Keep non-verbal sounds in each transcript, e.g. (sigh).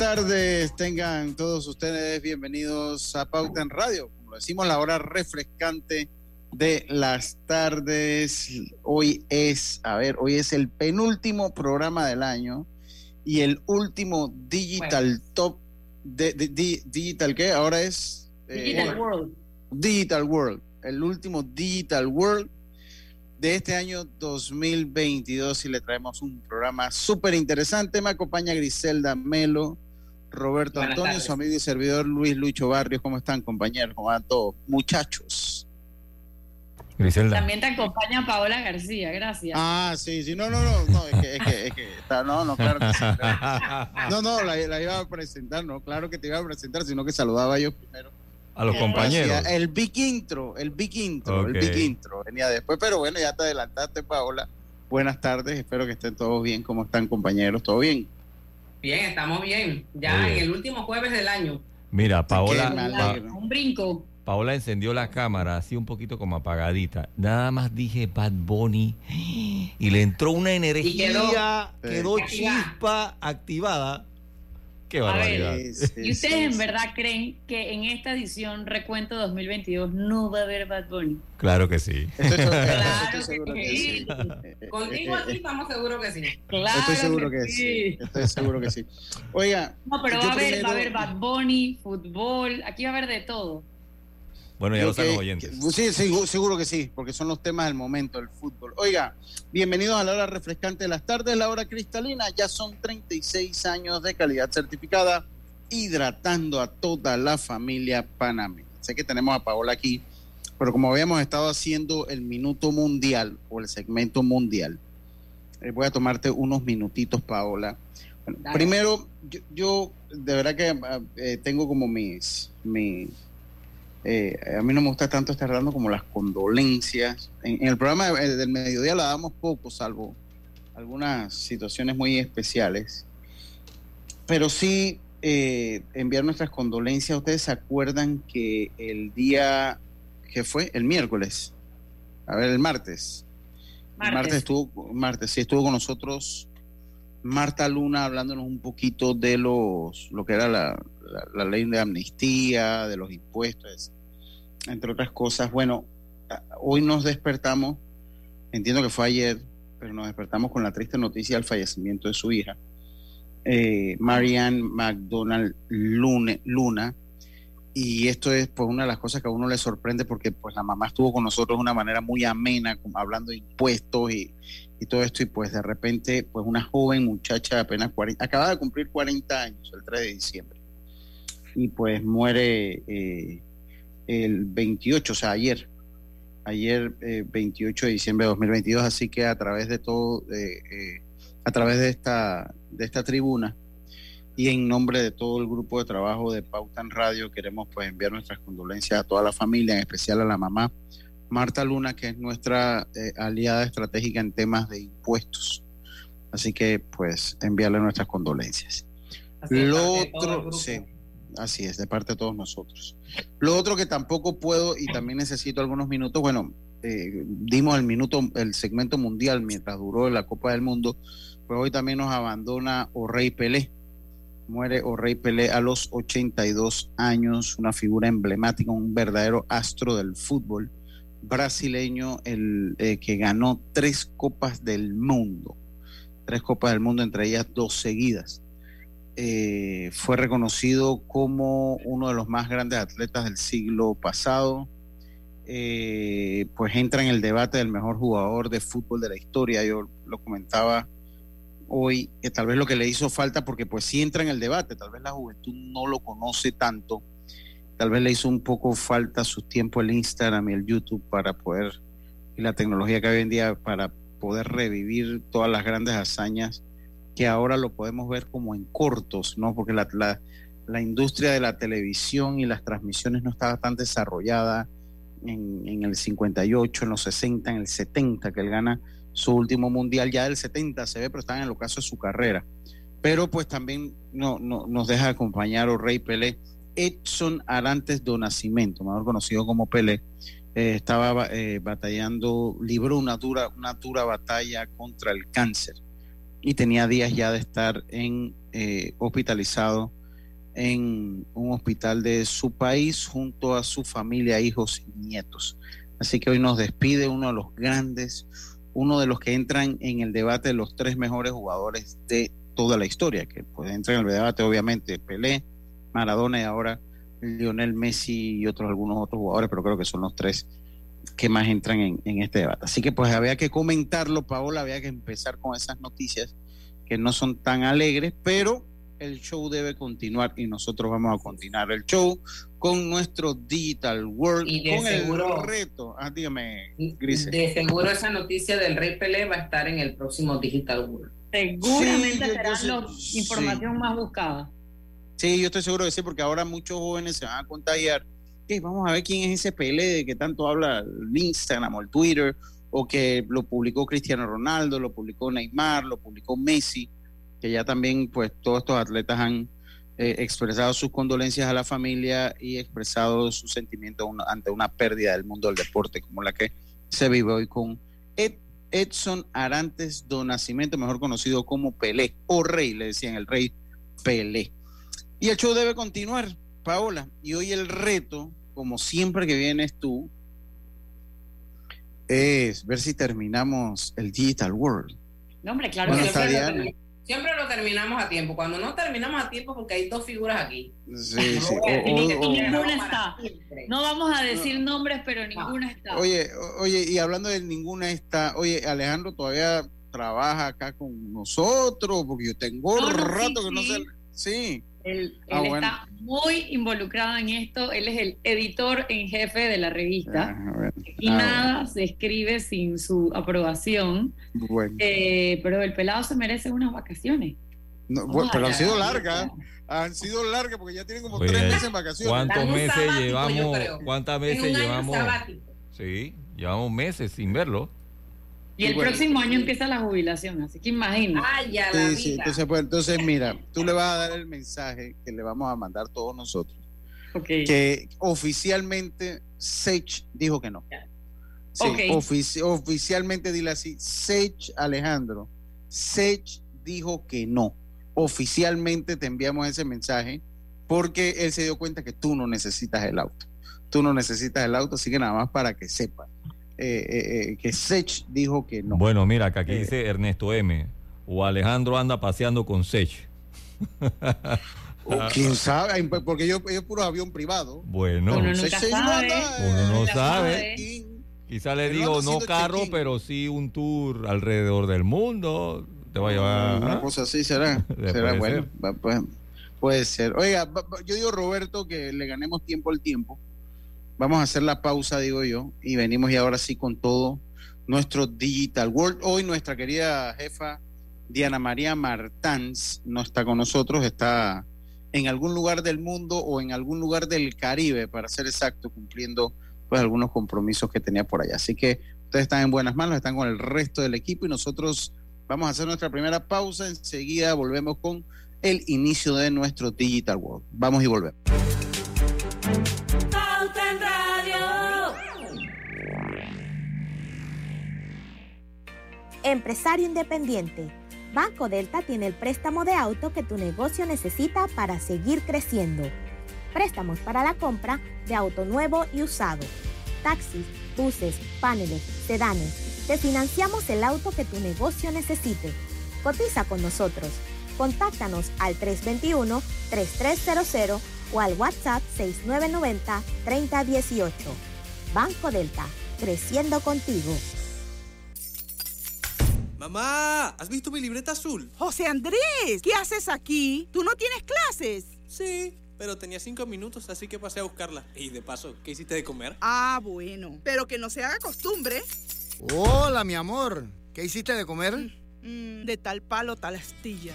Tardes, tengan todos ustedes bienvenidos a Pauta en Radio, como decimos, la hora refrescante de las tardes. Hoy es, a ver, hoy es el penúltimo programa del año y el último Digital Top de, Digital qué ahora es eh, Digital World. Digital World, el último Digital World de este año 2022 y le traemos un programa súper interesante. Me acompaña Griselda Melo, Roberto Antonio, su amigo y servidor Luis Lucho Barrios. ¿Cómo están, compañeros? ¿Cómo van todos? Muchachos. Griselda. También te acompaña Paola García, gracias. Ah, sí, sí, no, no, no, no, es que, es que, es que está, no, no, claro que sí. No, no, la, la, iba a presentar, no, claro que te iba a presentar, sino que saludaba yo primero a los compañeros. El big intro, el big intro, el big intro venía después, pero bueno, ya te adelantaste, Paola. Buenas tardes, espero que estén todos bien. ¿Cómo están, compañeros? ¿Todo bien? Bien, estamos bien. Ya en el último jueves del año. Mira, Paola. un brinco. Paola encendió la cámara así un poquito como apagadita. Nada más dije Bad Bunny y le entró una energía, quedó chispa activada Qué barbaridad. ¿Y ustedes en verdad creen que en esta edición Recuento 2022 no va a haber Bad Bunny? Claro que sí. claro que, sí. Contigo aquí estamos seguros que sí. Claro Estoy seguro que, sí. Estoy seguro que sí. Oiga. No, pero va a, haber, va a haber Bad Bunny, fútbol, aquí va a haber de todo. Bueno, ya lo saben oyentes. sí, seguro, que sí, porque son los temas del momento, el fútbol. Oiga, bienvenidos a la hora refrescante de las tardes, la hora cristalina. Ya son 36 años de calidad certificada, hidratando a toda la familia panameña. Sé que tenemos a Paola aquí, pero como habíamos estado haciendo el minuto mundial o el segmento mundial, eh, voy a tomarte unos minutitos, Paola. primero, yo, de verdad que eh, tengo como mis, mis eh, a mí no me gusta tanto estar dando como las condolencias. En, el programa del mediodía la damos poco, salvo algunas situaciones muy especiales. Pero sí eh, enviar nuestras condolencias. Ustedes se acuerdan que el día que fue el miércoles, a ver, el martes. Martes. El martes estuvo, martes, sí, estuvo con nosotros Marta Luna hablándonos un poquito de los lo que era la, la, ley de amnistía, de los impuestos, entre otras cosas. Bueno, hoy nos despertamos, entiendo que fue ayer, pero nos despertamos con la triste noticia del fallecimiento de su hija, eh, Marianne McDonald Luna. Y esto es pues una de las cosas que a uno le sorprende porque pues la mamá estuvo con nosotros de una manera muy amena, hablando de impuestos y, y todo esto, y pues de repente, pues una joven muchacha de apenas 40, acaba de cumplir 40 años, el 3 de diciembre, y pues muere eh, el 28, o sea, ayer, ayer 28 eh, de diciembre de 2022, así que a través de todo, eh, a través de esta, de esta tribuna y en nombre de todo el grupo de trabajo de Pauta en Radio, queremos pues enviar nuestras condolencias a toda la familia, en especial a la mamá Marta Luna, que es nuestra eh, aliada estratégica en temas de impuestos. Así que, pues, enviarle nuestras condolencias. Lo otro, sí, así es, de parte de todos nosotros. Lo otro que tampoco puedo y también necesito algunos minutos, bueno, eh, dimos el minuto, el segmento mundial mientras duró la Copa del Mundo, pues hoy también nos abandona Orey Pelé. Muere Orey Pelé a los 82 años, una figura emblemática, un verdadero astro del fútbol brasileño el, eh, que ganó tres copas del mundo, tres copas del mundo, entre ellas dos seguidas. Eh, fue reconocido como uno de los más grandes atletas del siglo pasado. Eh, pues entra en el debate del mejor jugador de fútbol de la historia. Yo lo comentaba hoy, que tal vez lo que le hizo falta, porque pues sí entra en el debate, tal vez la juventud no lo conoce tanto, Tal vez le hizo un poco falta su tiempo el Instagram y el YouTube para poder, y la tecnología que hoy en día, para poder revivir todas las grandes hazañas que ahora lo podemos ver como en cortos, ¿no? Porque la, la, industria de la televisión y las transmisiones no estaba tan desarrollada en, en, el 58, en los 60, en el 70, que él gana su último mundial, ya del 70 se ve, pero está en el ocaso de su carrera. Pero pues también no, no, nos deja acompañar o Rey Pelé Edson Arantes do Nascimento, mejor conocido como Pelé, eh, estaba eh, batallando, libró una dura, una dura batalla contra el cáncer y tenía días ya de estar en eh, hospitalizado en un hospital de su país junto a su familia, hijos y nietos. Así que hoy nos despide uno de los grandes, uno de los que entran en el debate de los tres mejores jugadores de toda la historia, que pues entran en el debate obviamente Pelé, Maradona y ahora Lionel Messi y otros algunos otros jugadores, pero creo que son los tres que más entran en, en este debate. Así que pues había que comentarlo, Paola, había que empezar con esas noticias que no son tan alegres, pero el show debe continuar y nosotros vamos a continuar el show con nuestro Digital World, con el reto. Ah, dígame, Grise. De seguro esa noticia del Rey Pelé va a estar en el próximo Digital World. Seguramente será la información más buscada. Sí, yo estoy seguro de sí, porque ahora muchos jóvenes se van a contagiar. vamos a ver quién es ese Pelé de que tanto habla el Instagram o el Twitter, o que lo publicó Cristiano Ronaldo, lo publicó Neymar, lo publicó Messi que ya también pues todos estos atletas han eh, expresado sus condolencias a la familia y expresado sus sentimientos ante una pérdida del mundo del deporte como la que se vive hoy con Edson Arantes do Nascimento, mejor conocido como Pelé o Rey, le decían el Rey Pelé. Y el show debe continuar, Paola, y hoy el reto, como siempre que vienes tú, es ver si terminamos el Digital World. No, hombre, claro que Siempre lo terminamos a tiempo. Cuando no terminamos a tiempo, porque hay dos figuras aquí. Sí, sí. ninguna está. No vamos a decir nombres, pero ninguna está. Oye, oye, y hablando de ninguna está, oye, Alejandro todavía trabaja acá con nosotros, porque yo tengo rato que no sé. Sí. Él, ah, está muy involucrado en esto. Él es el editor en jefe de la revista. Ah, y ah, nada se escribe sin su aprobación. Eh, pero el pelado se merece unas vacaciones. pero han sido largas. Han sido largas porque ya tienen como tres meses en vacaciones. ¿Cuántos meses llevamos? ¿Cuántas meses llevamos? Sí, llevamos meses sin verlo. Y el próximo año empieza la jubilación, así que imagina. Ay, ya la sí, entonces, pues, entonces, (laughs) mira, tú le vas a dar el mensaje que le vamos a mandar todos nosotros. Que oficialmente Sage dijo que no. Sí, oficialmente dile así, Sage Alejandro, Sage dijo que no. Oficialmente te enviamos ese mensaje porque él se dio cuenta que tú no necesitas el auto. Tú no necesitas el auto, así que nada más para que sepas. Eh, eh, eh, que Sech dijo que no. Bueno, mira, que aquí dice Ernesto M. O Alejandro anda paseando con Sech. (laughs) o quién sabe, porque yo, es puro avión privado. Bueno, uno, sabe. uno no sabe. Quizá le digo no carro, pero sí un tour alrededor del mundo. Te va a llevar. Una cosa así será. (laughs) será bueno. Pues, puede ser. Oiga, yo digo Roberto que le ganemos tiempo al tiempo Vamos a hacer la pausa, digo yo, y venimos y ahora sí con todo nuestro Digital World. Hoy nuestra querida jefa Diana María Martans no está con nosotros, está en algún lugar del mundo o en algún lugar del Caribe, para ser exacto, cumpliendo pues algunos compromisos que tenía por allá. Así que ustedes están en buenas manos, están con el resto del equipo y nosotros vamos a hacer nuestra primera pausa. Enseguida volvemos con el inicio de nuestro Digital World. Vamos y volvemos. Empresario independiente. Banco Delta tiene el préstamo de auto que tu negocio necesita para seguir creciendo. Préstamos para la compra de auto nuevo y usado. Taxis, buses, paneles, sedanes. Te financiamos el auto que tu negocio necesite. Cotiza con nosotros. Contáctanos al 321-3300 o al WhatsApp 6990-3018. Banco Delta, creciendo contigo. Mamá, ¿has visto mi libreta azul? José Andrés, ¿qué haces aquí? ¿Tú no tienes clases? Sí, pero tenía cinco minutos, así que pasé a buscarla. Y de paso, ¿qué hiciste de comer? Ah, bueno, pero que no se haga costumbre. Hola, mi amor. ¿Qué hiciste de comer? Mm, de tal palo, tal astilla.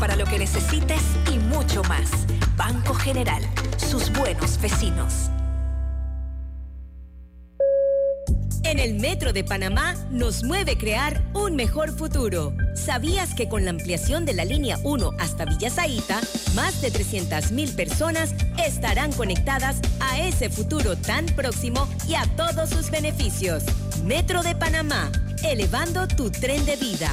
para lo que necesites y mucho más. Banco General, sus buenos vecinos. En el Metro de Panamá nos mueve crear un mejor futuro. ¿Sabías que con la ampliación de la línea 1 hasta Villa Zaita, más de 300.000 personas estarán conectadas a ese futuro tan próximo y a todos sus beneficios? Metro de Panamá, elevando tu tren de vida.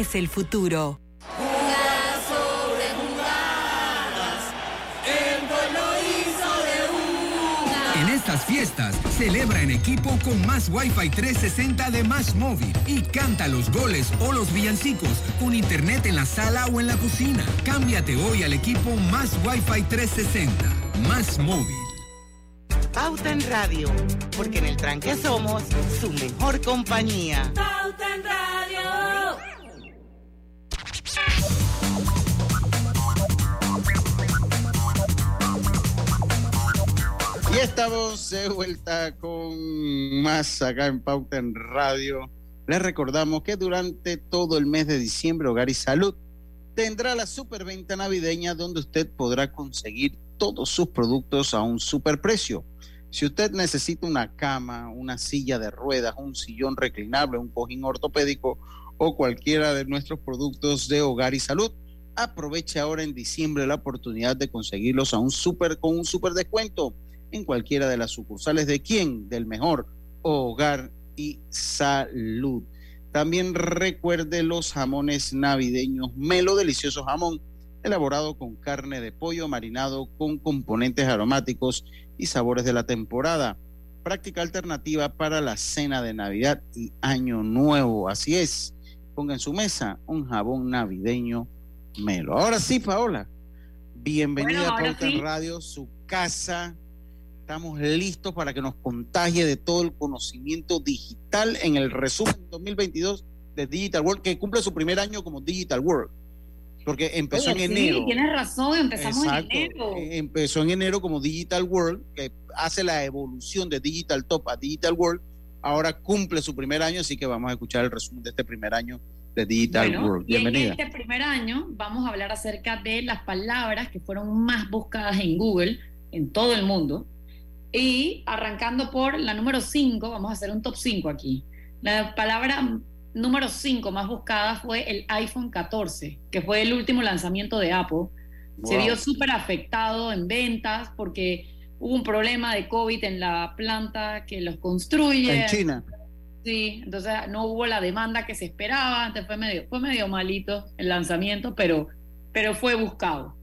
es el futuro. En estas fiestas, celebra en equipo con más Wi-Fi 360 de Más Móvil y canta los goles o los villancicos con internet en la sala o en la cocina. Cámbiate hoy al equipo Más Wi-Fi 360. Más Móvil. Pauta en Radio, porque en el tranque somos su mejor compañía. Pauta en Radio. Estamos de vuelta con más acá en Pauta en Radio. Les recordamos que durante todo el mes de diciembre Hogar y Salud tendrá la superventa navideña donde usted podrá conseguir todos sus productos a un superprecio. Si usted necesita una cama, una silla de ruedas, un sillón reclinable, un cojín ortopédico o cualquiera de nuestros productos de hogar y salud, aproveche ahora en diciembre la oportunidad de conseguirlos a un super con un super descuento en cualquiera de las sucursales de quién, del mejor hogar y salud. También recuerde los jamones navideños Melo, delicioso jamón elaborado con carne de pollo marinado con componentes aromáticos y sabores de la temporada. Práctica alternativa para la cena de Navidad y Año Nuevo. Así es, ponga en su mesa un jabón navideño Melo. Ahora sí, Paola, bienvenida a Pauta Radio, su casa Estamos listos para que nos contagie de todo el conocimiento digital en el resumen 2022 de Digital World, que cumple su primer año como Digital World. Porque empezó en enero. Tienes razón, empezamos en enero. Eh, empezó en enero como Digital World, que hace la evolución de Digital Top a Digital World. Ahora cumple su primer año, así que vamos a escuchar el resumen de este primer año de Digital World. Bienvenida. Y en este primer año vamos a hablar acerca de las palabras que fueron más buscadas en Google en todo el mundo y arrancando por la número 5, vamos a hacer un top 5 aquí. La palabra número 5 más buscada fue el iPhone 14, que fue el último lanzamiento de Apple. Se vio súper afectado en ventas porque hubo un problema de COVID en la planta que los construye. En China. Sí, entonces no hubo la demanda que se esperaba, antes fue medio, fue medio malito el lanzamiento, pero, pero fue buscado.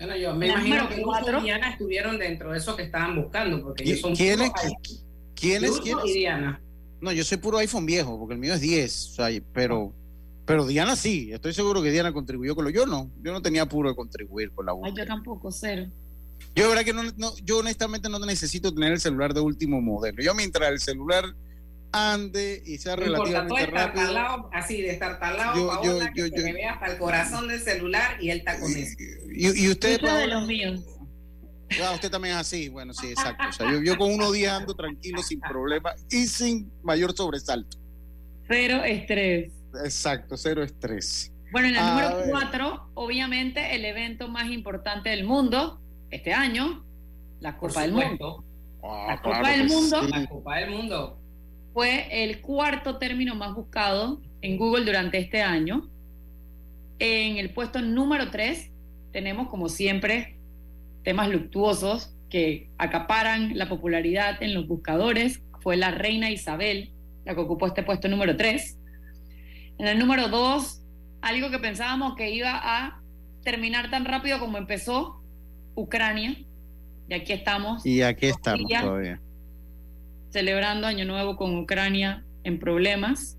Bueno, yo me imagino que cuatro. Diana estuvieron dentro de eso que estaban buscando, porque ellos son ¿Quién es? ¿Quién es? ¿Quién es? Diana. No, yo soy puro iPhone viejo, porque el mío es 10, o sea, pero, pero Diana sí, estoy seguro que Diana contribuyó con lo. Yo no, yo no tenía puro de contribuir con la Ay, yo tampoco, cero. Yo, verdad que no, no, yo honestamente no necesito tener el celular de último modelo. Yo mientras el celular ande y sea relativamente rápido. así, de estar talado, yo, yo, yo, que me vea hasta el corazón del celular y él está con eso. Y, y usted, de los míos. Ah, usted también es así, bueno, sí, exacto. O sea, yo, yo con uno día ando tranquilo, sin problema y sin mayor sobresalto. Cero estrés. Exacto, cero estrés. Bueno, en el número cuatro, obviamente el evento más importante del mundo este año, la Copa del Mundo. Ah, la Copa del Mundo. La Copa del Mundo fue el cuarto término más buscado en Google durante este año. En el puesto número 3 tenemos, como siempre, temas luctuosos que acaparan la popularidad en los buscadores. Fue la reina Isabel, la que ocupó este puesto número 3. En el número 2, algo que pensábamos que iba a terminar tan rápido como empezó, Ucrania. Y aquí estamos. Y aquí estamos todavía. Celebrando Año Nuevo con Ucrania en problemas.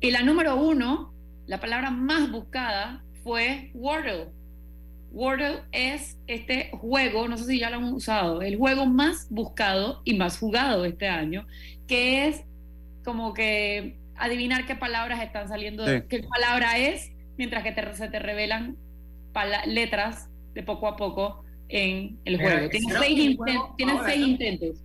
Y la número uno, la palabra más buscada fue Wordle. Wordle es este juego, no sé si ya lo han usado, el juego más buscado y más jugado este año, que es como que adivinar qué palabras están saliendo, qué palabra es, mientras que te, se te revelan letras de poco a poco en el juego. Tienes seis intentos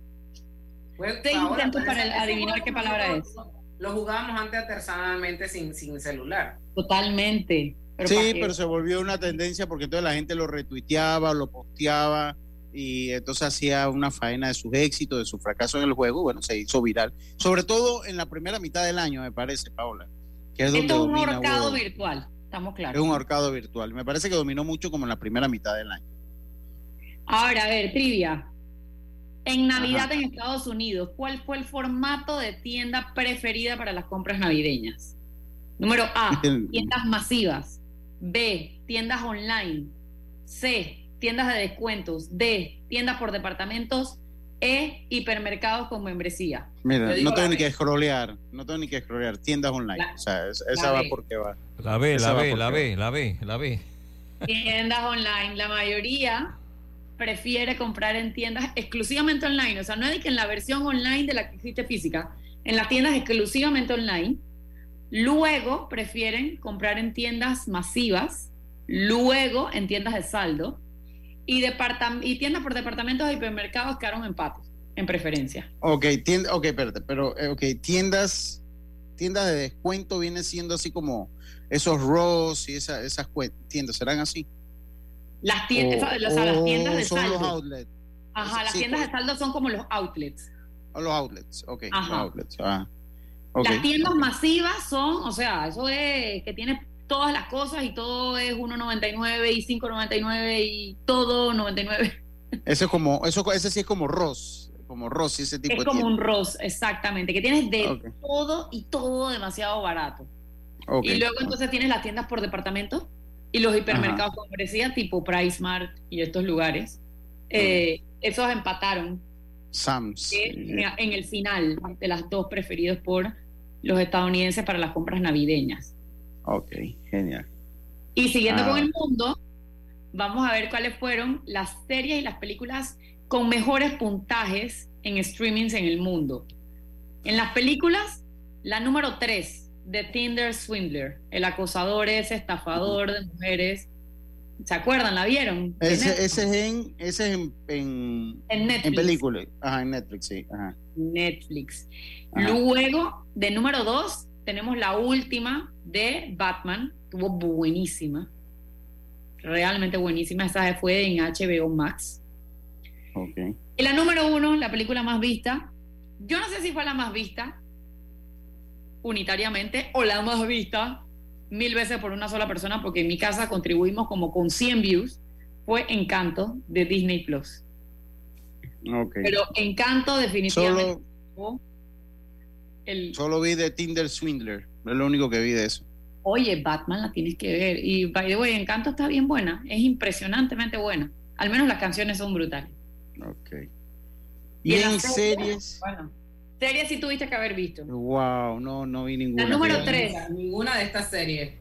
para adivinar qué palabra es. Lo jugábamos antes artesanalmente sin, sin celular. Totalmente. sí, pero se volvió una tendencia porque toda la gente lo retuiteaba, lo posteaba y entonces hacía una faena de sus éxitos, de su fracaso en el juego. Bueno, se hizo viral. Sobre todo en la primera mitad del año, me parece, Paola. Que es Esto es un mercado virtual, estamos claros. Es un arcado virtual. Me parece que dominó mucho como en la primera mitad del año. Ahora, a ver, trivia. En Navidad en Estados Unidos, ¿cuál fue el formato de tienda preferida para las compras navideñas? Número A, (laughs) tiendas masivas. B, tiendas online. C, tiendas de descuentos. D, tiendas por departamentos. E, hipermercados con membresía. Mira, no tengo ni que scrollear, no tengo ni que scrollear, tiendas online. o sea, esa va porque va. La B, la B, la B, la B, la B. Tiendas online, la mayoría prefiere comprar en tiendas exclusivamente online. O sea, no es que en la versión online de la que existe física, en las tiendas exclusivamente online. Luego prefieren comprar en tiendas masivas, luego en tiendas de saldo y, y tiendas por departamentos de hipermercados quedaron empates en preferencia. Ok, tienda, ok, espérate, pero eh, okay, tiendas, tiendas de descuento viene siendo así como esos Ross y esas tiendas, ¿serán así? Las tiendas, las tiendas de saldo. Los outlets. Ajá, las tiendas de pues. saldo son como los outlets. Oh, los outlets, ok. outlets, ah. Las tiendas masivas son, o sea, eso es que tiene todas las cosas y todo es 1.99 y 5.99 y todo 99. Ese es como, eso, ese sí es como Ross, como Ross y ese tipo es como un Ross, exactamente, que tienes de todo y todo demasiado barato. y luego entonces tienes las tiendas por departamento y los hipermercados, como decía, tipo Pricemart y estos lugares, eh, esos empataron. Sam's. en el final de las dos preferidos por los estadounidenses para las compras navideñas. Ok, genial. Y siguiendo con ah. el mundo, vamos a ver cuáles fueron las series y las películas con mejores puntajes en streamings en el mundo. En las películas, la número 3, The Tinder Swindler, el acosador ese estafador de mujeres. ¿Se acuerdan? ¿La vieron? Ese, es en, ese es en, en, Netflix. En película. Ajá, en Netflix, sí. Ajá. Netflix. Luego, de número dos, tenemos la última de Batman. Estuvo buenísima. Realmente buenísima. Esa fue en HBO Max. Ok. Y la número uno, la película más vista. Yo no sé si fue la más vista, unitariamente o la más vista mil veces por una sola persona, porque en mi casa contribuimos como con 100 views, fue Encanto de Disney Plus. Pero Encanto definitivamente... Solo, solo vi de Tinder Swindler, es lo único que vi de eso. Oye, Batman la tienes que ver. Y by the way, Encanto está bien buena, es impresionantemente buena. Al menos las canciones son brutales. Ok. Y, en series. Bueno, Series sí tuviste que haber visto. Wow, no, no vi ninguna. La número 3. Ninguna de estas series.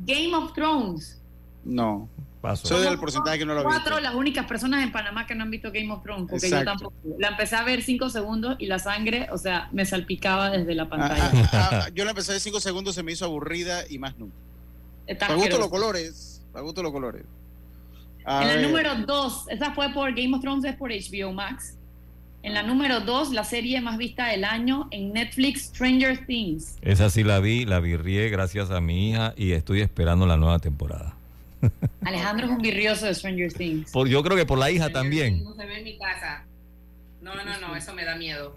Game of Thrones. No. Soy del porcentaje que no lo vi. Cuatro las únicas personas en Panamá que no han visto Game of Thrones, porque yo tampoco. La empecé a ver cinco segundos y la sangre, o sea, me salpicaba desde la pantalla. Ah, ah, ah, yo la empecé a ver cinco segundos, se me hizo aburrida y más nunca. Me gustan los colores. Me gustan los colores. en la número dos, esa fue por Game of Thrones, es por HBO Max. En la número 2, la serie más vista del año en Netflix, Stranger Things. Esa sí la vi, la virrié gracias a mi hija y estoy esperando la nueva temporada. (laughs) Alejandro es un virrioso de Stranger Things. Por, yo creo que por la hija también. No se ve en mi casa. No, no, no, eso me da miedo.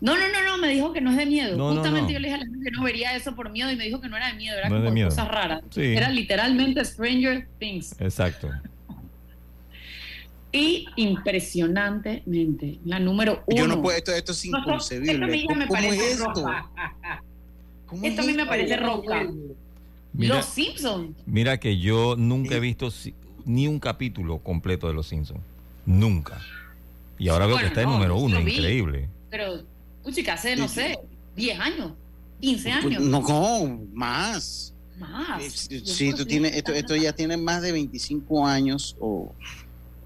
No, no, no, no, me dijo que no es de miedo. Justamente yo le dije a la gente que no vería eso por miedo y me dijo que no era de miedo, era como de cosas raras. Era literalmente Stranger Things. Exacto. Y impresionantemente, la número uno. Yo no puedo, esto, esto es inconcebible. Esto a mí me parece es esto? esto a mí me parece roca. Los Simpsons. Mira que yo nunca he visto ni un capítulo completo de Los Simpsons. Nunca. Y ahora veo que está en número uno, increíble. Pero, chica, hace, no sé, 10 años, 15 pues, años. No, no más. Más. Sí, tú tienes, esto, esto ya tiene más de 25 años, o,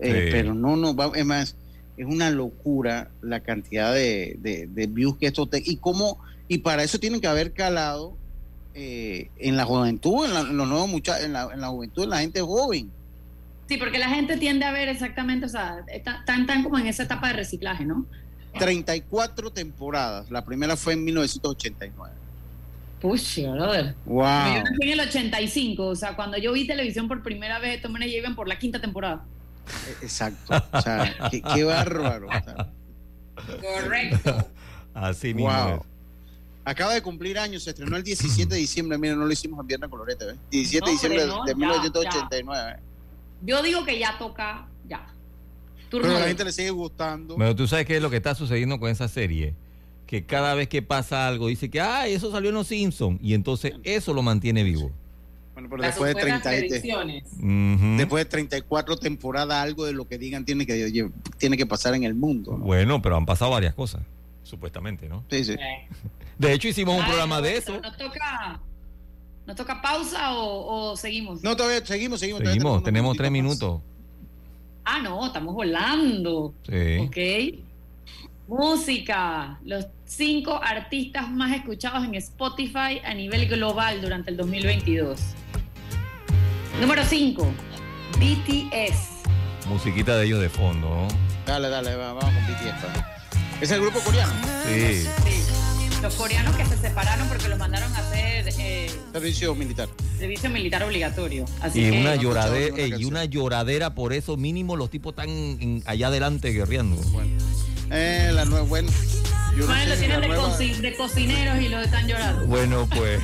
eh, pero no, no, es más, es una locura la cantidad de, de, views que esto te, y cómo, y para eso tienen que haber calado eh, en la juventud, en, los nuevos muchachos, en la, en la juventud, en la gente joven. Sí, porque la gente tiende a ver exactamente, o sea, están tan como en esa etapa de reciclaje, ¿no? 34 temporadas. La primera fue en 1989. Pucha, brother. Wow. Yo nací en el 85, o sea, cuando yo vi televisión por primera vez, estos menes llegan por la quinta temporada. E, exacto. O sea, qué, bárbaro. Correcto. Así mismo. Wow. Acaba de cumplir años, se estrenó el 17 de diciembre. Mira, no lo hicimos en Viernes Colorete, ¿ves? 17 de diciembre de 1989. Yo digo que ya toca, ya. Pero a la gente le sigue gustando. Pero tú sabes qué es lo que está sucediendo con esa serie. Que cada vez que pasa algo dice que, ah, eso salió en Los Simpsons. Y entonces eso lo mantiene vivo. Bueno, pero después de, 30, después de 34 temporadas, algo de lo que digan tiene que, tiene que pasar en el mundo. Bueno, pero han pasado varias cosas, supuestamente, ¿no? Sí, sí. De hecho, hicimos un programa de eso. ¿Nos toca, ¿Nos toca pausa o, seguimos? No, todavía seguimos, seguimos. Seguimos, tenemos tres minutos. Ah, no, estamos volando. Sí. Ok. Música. Los cinco artistas más escuchados en Spotify a nivel global durante el 2022. Número 5. BTS. Musiquita de ellos de fondo. Dale, dale, vamos con BTS. ¿Es el grupo coreano? Sí. sí los coreanos que se separaron porque los mandaron a hacer eh, servicio militar. Servicio militar obligatorio. y, una lloradera, y una lloradera por eso mínimo los tipos están allá adelante guerreando. Bueno, eh, la nueva, bueno. Yo lo tienen de, cocineros y lo están llorando. Bueno, pues.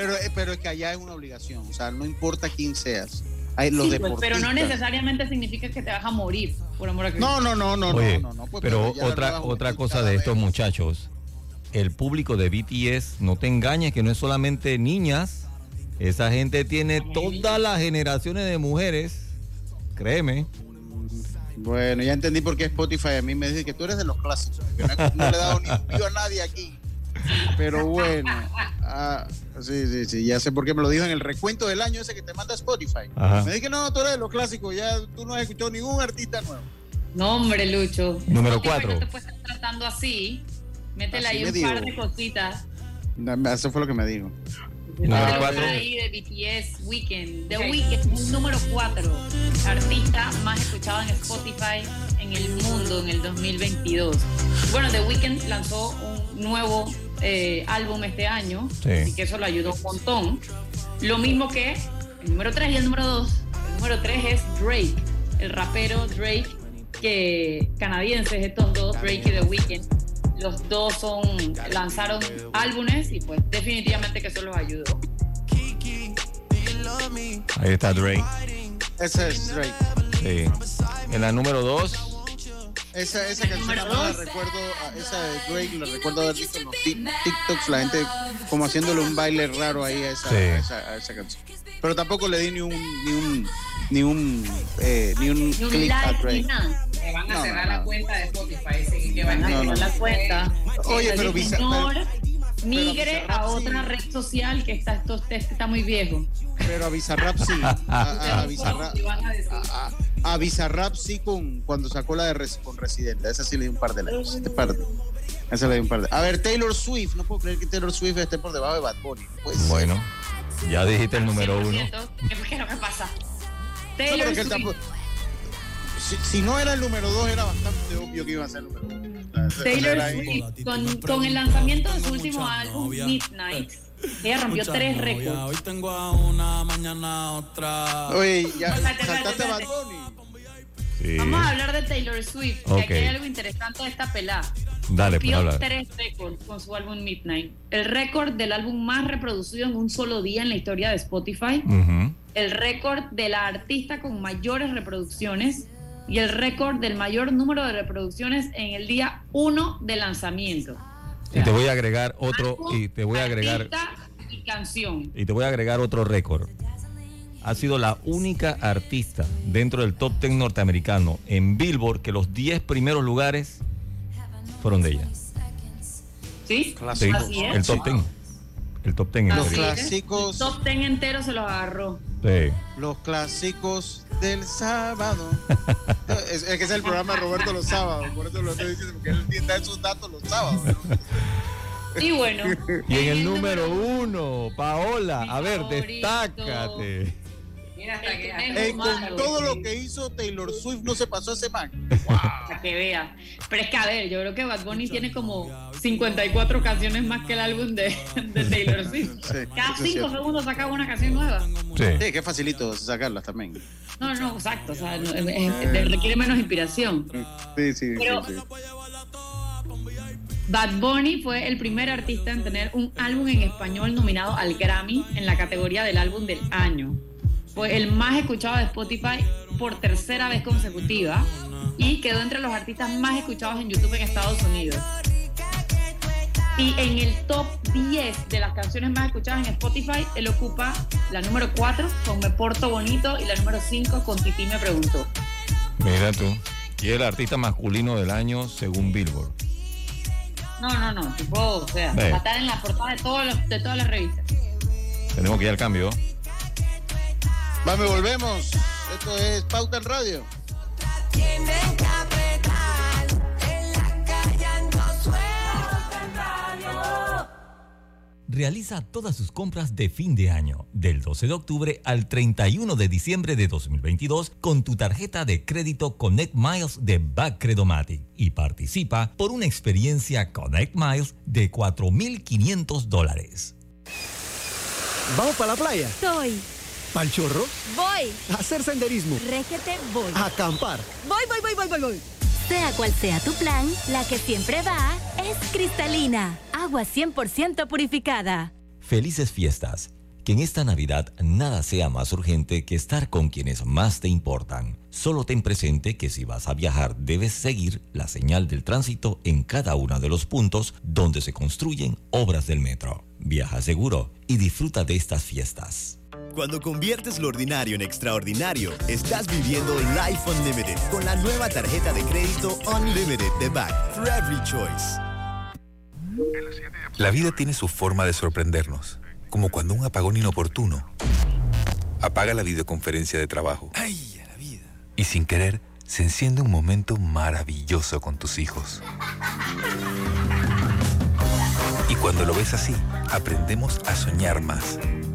Pero, eh, pero es que allá es una obligación, o sea, no importa quién seas. Hay los pues, pero no necesariamente significa que te vas a morir, por amor a Cristo. No, no, no, no, no, no, pues, pero, otra, otra cosa de estos muchachos el público de BTS, no te engañes que no es solamente niñas, esa gente tiene todas las generaciones de mujeres, créeme. Bueno, ya entendí por qué Spotify a mí me dice que tú eres de los clásicos. no, le he dado ni un a nadie aquí. Pero bueno, ah, sí, sí, sí, ya sé por qué me lo dijo en el recuento del año ese que te manda Spotify. Me dije que no, tú eres de los clásicos, ya tú no has escuchado ningún artista nuevo. No, hombre, Lucho. Número 4. No te puedes estar tratando así. Métele ahí un par de cositas. Eso fue lo que me dijo. Número 4. ahí de BTS Weekend. The Weekend es número 4. Artista más escuchado en Spotify en el mundo en el 2022. Bueno, The Weeknd lanzó un nuevo eh, álbum este año. Así que eso lo ayudó un montón. Lo mismo que el número 3 y el número 2. El número 3 es Drake, el rapero Drake, que canadienses estos dos, Drake y The Weeknd los dos son lanzaron álbumes y pues definitivamente que eso los ayudó. Ahí está Drake. Ese es Drake. Sí. En la número 2. Esa, esa canción la recuerdo, esa de Drake, la recuerdo haber visto en los TikToks, la gente como haciéndole un baile raro ahí a esa, a esa, canción. Pero tampoco le di ni un ni un ni un eh, ni un, click a Drake. van a cerrar la cuenta de Spotify. que van a cerrar la cuenta. Oye, pero, señor migre a otra red social que está, esto, está muy viejo. Pero a Bizarrap sí. (laughs) A, Bizarrap, sí con, cuando sacó la de con Residente. Esa sí le di un par de likes. Este esa le di un par de A ver, Taylor Swift. No puedo creer que Taylor Swift esté por debajo de Bad Bunny. bueno, ya dijiste el número uno. ¿Qué es lo que pasa? Taylor Swift si, no era el número 2, era bastante obvio que iba a ser el número 1. Taylor Swift, con, con, el lanzamiento de su último álbum, Midnight, ella (laughs) rompió tres récords. Hoy tengo a una, mañana otra. Oye, ya saltaste a Bad Sí. Vamos a hablar de Taylor Swift, que aquí hay algo interesante de esta pelada. Dale, pues, rompió tres récords con su álbum Midnight. El récord del álbum más reproducido en un solo día en la historia de Spotify. El récord de la artista con mayores reproducciones. Y el récord del mayor número de reproducciones en el día 1 de lanzamiento. y te voy a agregar otro. y te voy a agregar. Y canción. Y te voy a agregar otro récord. Ha sido la única artista dentro del top 10 norteamericano en Billboard que los 10 primeros lugares fueron de ella. ¿Sí? sí el top ten. El top ten. Los clásicos. El top ten entero se los agarró. Sí. Los clásicos del sábado. (laughs) es, que es el programa de Roberto los sábados. Por eso lo estoy diciendo, porque él da esos datos los sábados. Y bueno. Y en el número uno, Paola, a ver, destácate. Eh, con todo lo que hizo Taylor Swift no se pasó ese man. Para que vea. Pero es que a ver, yo creo que Bad Bunny tiene como 54 canciones más que el álbum de, Taylor (laughs) Swift. Cada 5 segundos saca una canción nueva. Sí. sí, que facilito sacarlas también. No, no, exacto. O sea, requiere menos inspiración. Sí, sí. Pero, Bad Bunny fue el primer artista en tener un álbum en español nominado al Grammy en la categoría del álbum del año fue el más escuchado de Spotify por tercera vez consecutiva y quedó entre los artistas más escuchados en YouTube en Estados Unidos. Y en el top 10 de las canciones más escuchadas en Spotify, él ocupa la número 4 con Me Porto Bonito y la número 5 con Titi Me Preguntó. Mira tú. Y el artista masculino del año según Billboard. No, no, no. Tipo, o sea, va a estar en la portada de, de todas las revistas. Tenemos que ir al cambio. Vamos, volvemos. Esto es Pauta en Radio. Realiza todas sus compras de fin de año, del 12 de octubre al 31 de diciembre de 2022, con tu tarjeta de crédito Connect Miles de Backcredomatic y participa por una experiencia Connect Miles de 4.500 dólares. ¿Vamos para la playa? Estoy. ¿Pal chorro? Voy. A hacer senderismo. Régete, voy. A acampar. Voy, voy, voy, voy, voy, voy. Sea cual sea tu plan, la que siempre va es cristalina. Agua 100% purificada. Felices fiestas. Que en esta Navidad nada sea más urgente que estar con quienes más te importan. Solo ten presente que si vas a viajar debes seguir la señal del tránsito en cada uno de los puntos donde se construyen obras del metro. Viaja seguro y disfruta de estas fiestas. Cuando conviertes lo ordinario en extraordinario, estás viviendo Life Unlimited con la nueva tarjeta de crédito Unlimited de Back for Every Choice. La vida tiene su forma de sorprendernos, como cuando un apagón inoportuno apaga la videoconferencia de trabajo. ¡Ay, la vida! Y sin querer, se enciende un momento maravilloso con tus hijos. Y cuando lo ves así, aprendemos a soñar más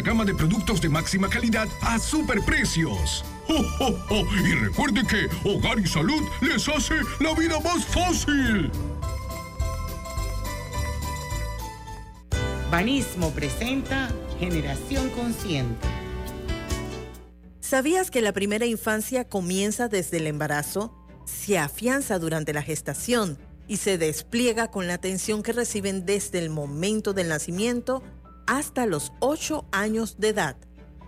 gama de productos de máxima calidad a superprecios. ¡Oh, Y recuerde que Hogar y Salud les hace la vida más fácil. Banismo presenta Generación Consciente. ¿Sabías que la primera infancia comienza desde el embarazo, se afianza durante la gestación y se despliega con la atención que reciben desde el momento del nacimiento hasta los 8 años de edad.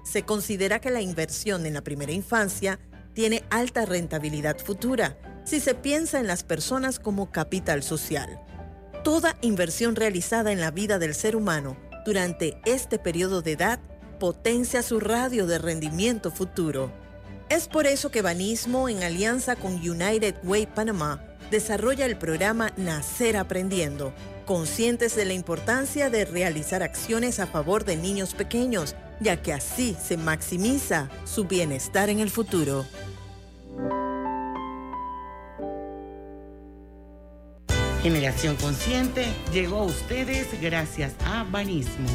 Se considera que la inversión en la primera infancia tiene alta rentabilidad futura si se piensa en las personas como capital social. Toda inversión realizada en la vida del ser humano durante este periodo de edad potencia su radio de rendimiento futuro. Es por eso que Banismo, en alianza con United Way Panamá, desarrolla el programa Nacer Aprendiendo, conscientes de la importancia de realizar acciones a favor de niños pequeños, ya que así se maximiza su bienestar en el futuro. Generación Consciente llegó a ustedes gracias a Banismo.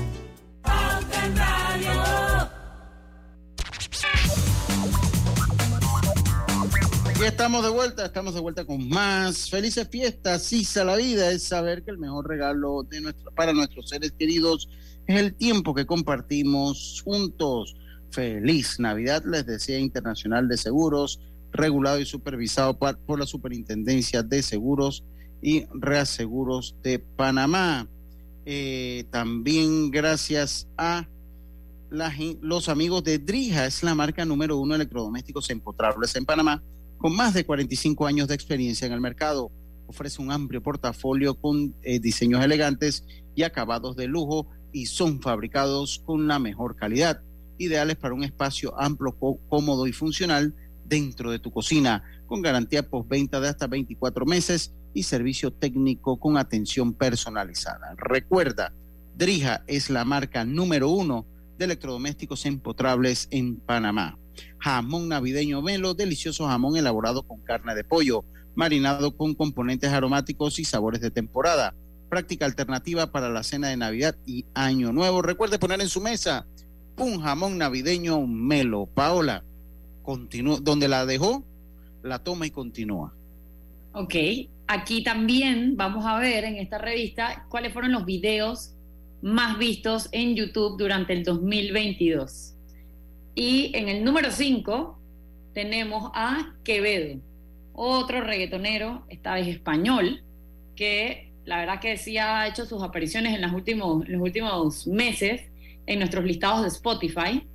Y estamos de vuelta, estamos de vuelta con más. Felices fiestas, Sisa la vida es saber que el mejor regalo de nuestro, para nuestros seres queridos es el tiempo que compartimos juntos. Feliz Navidad, les decía Internacional de Seguros, regulado y supervisado por la Superintendencia de Seguros y Reaseguros de Panamá. Eh, también gracias a los amigos de Drija, es la marca número uno de electrodomésticos empotrables en Panamá, con más de 45 años de experiencia en el mercado. Ofrece un amplio portafolio con eh, diseños elegantes y acabados de lujo y son fabricados con la mejor calidad, ideales para un espacio amplio, cómodo y funcional dentro de tu cocina, con garantía postventa de hasta 24 meses y servicio técnico con atención personalizada. Recuerda, Drija es la marca número uno de electrodomésticos empotrables en Panamá. Jamón navideño Melo, delicioso jamón elaborado con carne de pollo, marinado con componentes aromáticos y sabores de temporada. Práctica alternativa para la cena de Navidad y Año Nuevo. Recuerde poner en su mesa un jamón navideño Melo. Paola, continúa, donde la dejó, la toma y continúa. Ok, aquí también vamos a ver en esta revista cuáles fueron los videos más vistos en YouTube durante el 2022. Y en el número 5 tenemos a Quevedo, otro reggaetonero, esta vez español, que la verdad que sí ha hecho sus apariciones en, las últimos, en los últimos meses en nuestros listados de Spotify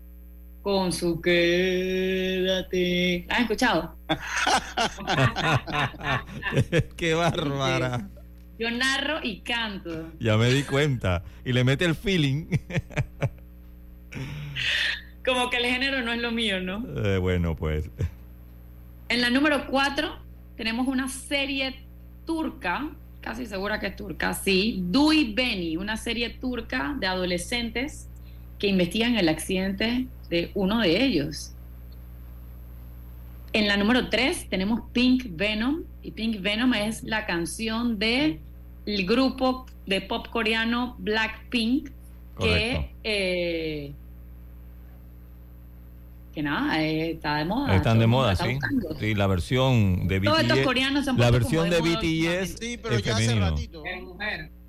con su quédate. ¿La has escuchado? (laughs) Qué bárbara. Yo narro y canto. Ya me di cuenta. Y le mete el feeling. (laughs) Como que el género no es lo mío, ¿no? Eh, bueno, pues. En la número 4 tenemos una serie turca, casi segura que es turca, sí, Dui Beni, una serie turca de adolescentes que investigan el accidente de uno de ellos. En la número 3 tenemos Pink Venom, y Pink Venom es la canción del el grupo de pop coreano Blackpink, que, eh, que nada, eh, está de moda. Están de moda, sí. Sí, la versión de BTS. Todos estos coreanos La versión de, BTS sí, pero ya femenino. Hace ratito.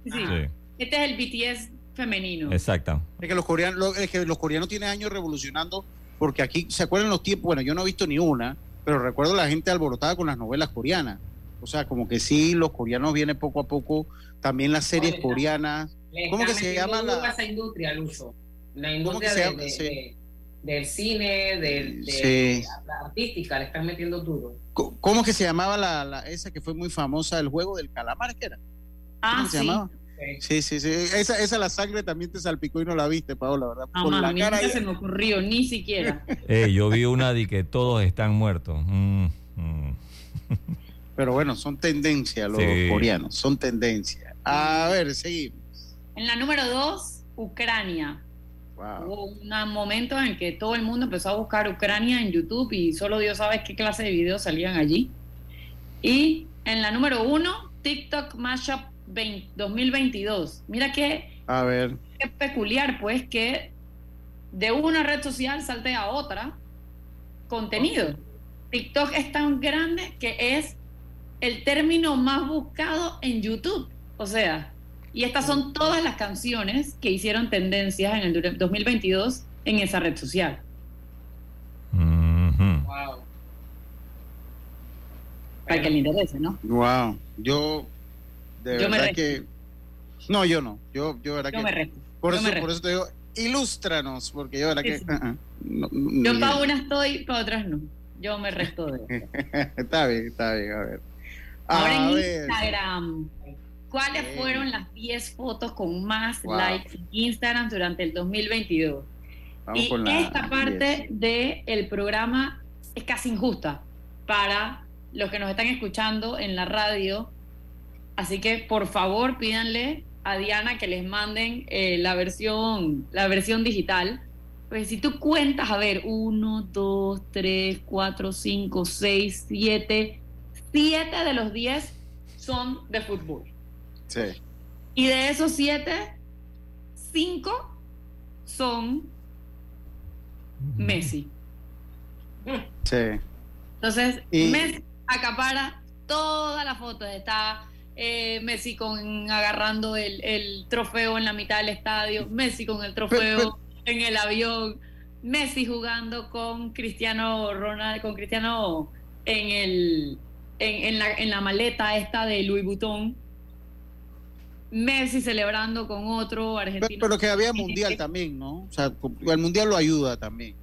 Sí. Este es el BTS femenino. Exacto. Es que los coreanos, es que los coreanos tienen años revolucionando, porque aquí, ¿se acuerdan los tiempos? Bueno, yo no he visto ni una, pero recuerdo la gente alborotada con las novelas coreanas. O sea, como que sí, los coreanos vienen poco a poco, también las series coreanas. ¿Cómo que se llama la esa industria, Lucho? La industria del cine, de la artística, le están metiendo duro. ¿Cómo que se llamaba la, esa que fue muy famosa, el juego del calamar, que era? Ah, se llamaba? Sí, sí, sí. Esa, esa la sangre también te salpicó y no la viste, Paola, ¿verdad? Ah, Por la cara se me ocurrió, ni siquiera. (laughs) Eh, yo vi una de que todos están muertos. Mm, mm. Pero bueno, son tendencias los coreanos, son tendencias. A ver, seguimos. En la número dos, Ucrania. Hubo un momento en que todo el mundo empezó a buscar Ucrania en YouTube y solo Dios sabe qué clase de videos salían allí. Y en la número uno, TikTok Mashup 2022. Mira qué, a ver. qué peculiar, pues, que de una red social salte a otra contenido. TikTok es tan grande que es el término más buscado en YouTube. O sea, y estas son todas las canciones que hicieron tendencias en el 2022 en esa red social. Wow. Para que le interese, ¿no? Wow. Yo de yo verdad que. No, yo no. Yo, yo, verdad yo que. Me reto. Por, eso, por eso te digo, ilústranos, porque yo, verdad que. Uh-uh, yo para unas estoy, para otras no. Yo me resto de. (laughs) está bien, está bien, a ver. Ahora en Instagram. ¿Cuáles fueron las 10 fotos con más likes en Instagram durante el 2022? Vamos y esta parte del programa es casi injusta para los que nos están escuchando en la radio. Así que por favor pídanle a Diana que les manden eh, la versión, la versión digital. Pues si tú cuentas, a ver, 1, 2, 3, 4, 5, 6, 7, 7 de los 10 son de fútbol. Sí. Y de esos 7, 5 son Messi. Sí. Entonces, Messi acapara todas las fotos. Está eh, Messi con agarrando el, trofeo en la mitad del estadio, Messi con el trofeo en el avión, Messi jugando con Cristiano Ronaldo, con Cristiano en el en, la, en la maleta esta de Louis Vuitton. Messi celebrando con otro argentino. Pero, que había mundial también, ¿no? O sea, el mundial lo ayuda también.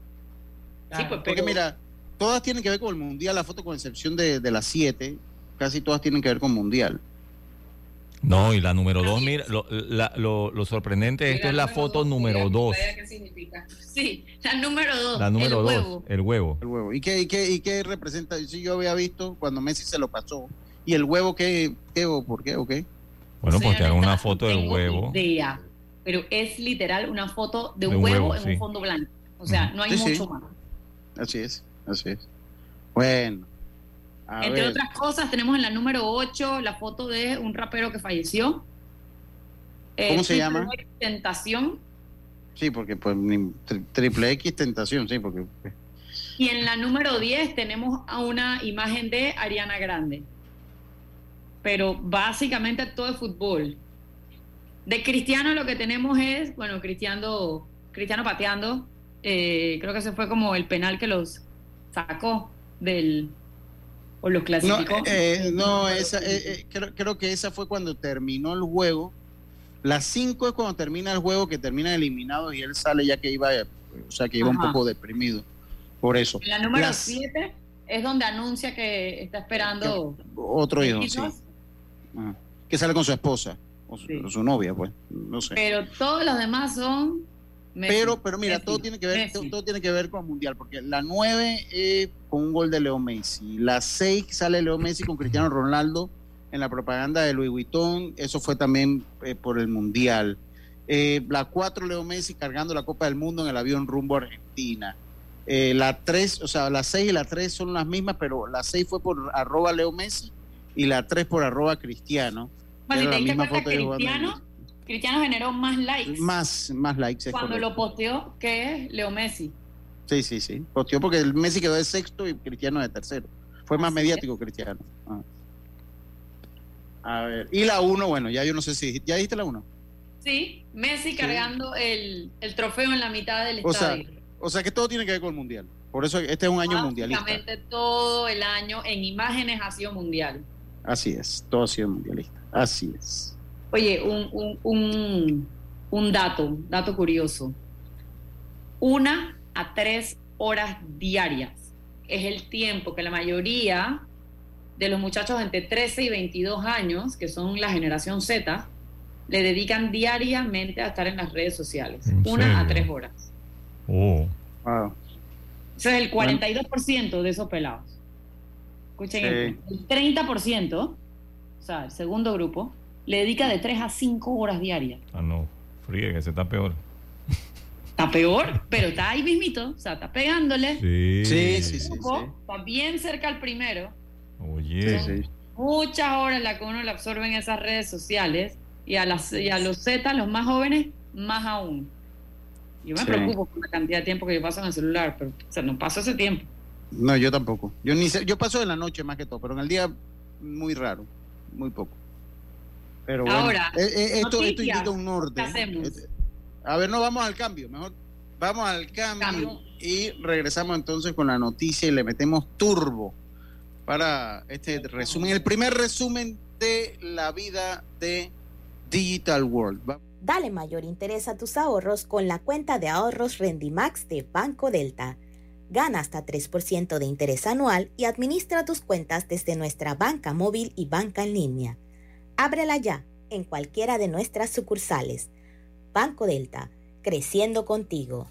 Sí, pues, Porque mira, todas tienen que ver con el mundial, la foto con excepción de, de las siete, casi todas tienen que ver con mundial. No, y la número dos, mira, lo, lo, sorprendente de esto es la foto número dos. ¿Qué significa? Sí, la número dos. La número el dos, huevo. el huevo. El huevo. ¿Y qué, y qué, y qué representa? Si yo había visto cuando Messi se lo pasó. ¿Y el huevo qué, qué o por qué o qué? Bueno, porque era una foto del huevo. Idea, pero es literal una foto de un, huevo, en un fondo blanco. O sea, no hay mucho más. Así es, así es. Bueno. Entre otras cosas, tenemos en la número 8 la foto de un rapero que falleció. Eh, ¿Cómo se llama? Tentación. Sí, porque pues triple X Tentación, sí, porque... Y en la número 10 tenemos a una imagen de Ariana Grande. Pero básicamente todo es fútbol. De Cristiano lo que tenemos es, bueno, Cristiano, Cristiano pateando. Eh, creo que ese fue como el penal que los sacó del, o los clasificó? No, eh, no esa, eh, eh, creo, que esa fue cuando terminó el juego. Las 5 es cuando termina el juego, que termina eliminado y él sale ya que iba, o sea, que iba un poco deprimido. Por eso. La número 7 es donde anuncia que está esperando otro hijo, sí. Que sale con su esposa o su, novia, pues, no sé. Pero todos los demás son pero, pero mira, todo tiene que ver, todo, tiene que ver con el mundial, porque la 9 eh, con un gol de Leo Messi, la 6 sale Leo Messi con Cristiano Ronaldo en la propaganda de Louis Vuitton, eso fue también eh, por el mundial. Eh, la 4 Leo Messi cargando la Copa del Mundo en el avión rumbo a Argentina. la 3, o sea, la 6 y la 3 son las mismas, pero la 6 fue por arroba Leo Messi y la 3 por arroba Cristiano. Bueno, la misma foto Cristiano, Cristiano generó más likes. Más, más likes. Cuando lo posteó que Leo Messi. Sí, sí, sí. Posteó porque el Messi quedó de sexto y Cristiano de tercero. Fue más mediático Cristiano. Ah. A ver. Y la uno, bueno, ya yo no sé si. ¿Ya dijiste la uno? Sí, Messi cargando el, el, trofeo en la mitad del estadio. o sea que todo tiene que ver con el mundial. Por eso este es un año mundialista. todo el año en imágenes ha sido mundial. Así es, todo ha sido mundialista. Así es. Oye, un, un, un, dato, dato curioso. Una a tres horas diarias es el tiempo que la mayoría de los muchachos entre 13 y 22 años, que son la generación Z, le dedican diariamente a estar en las redes sociales. Una a tres horas. Oh. Wow. Eso es el 42% de esos pelados. Escuchen El 30%, o sea, el segundo grupo, le dedica de 3 a 5 horas diarias. Ah, no, fríe, que se está peor. Está peor, pero está ahí mismito, o sea, está pegándole. Sí, sí, sí, sí, Está bien cerca al primero. Oye. Muchas horas la que uno le absorbe en esas redes sociales y a, las, y a los Z, los más jóvenes, más aún. Yo me preocupo por la cantidad de tiempo que yo paso en el celular, pero o sea, no paso ese tiempo. No, yo tampoco. Yo ni yo paso en la noche más que todo, pero en el día muy raro, muy poco. Pero bueno, Ahora, eh, eh, esto, esto indica un norte. A ver, no vamos al cambio, mejor vamos al cambio, y regresamos entonces con la noticia y le metemos turbo para este resumen, el primer resumen de la vida de Digital World. Dale mayor interés a tus ahorros con la cuenta de ahorros Rendimax de Banco Delta. Gana hasta 3% de interés anual y administra tus cuentas desde nuestra banca móvil y banca en línea. Ábrela ya en cualquiera de nuestras sucursales. Banco Delta, creciendo contigo.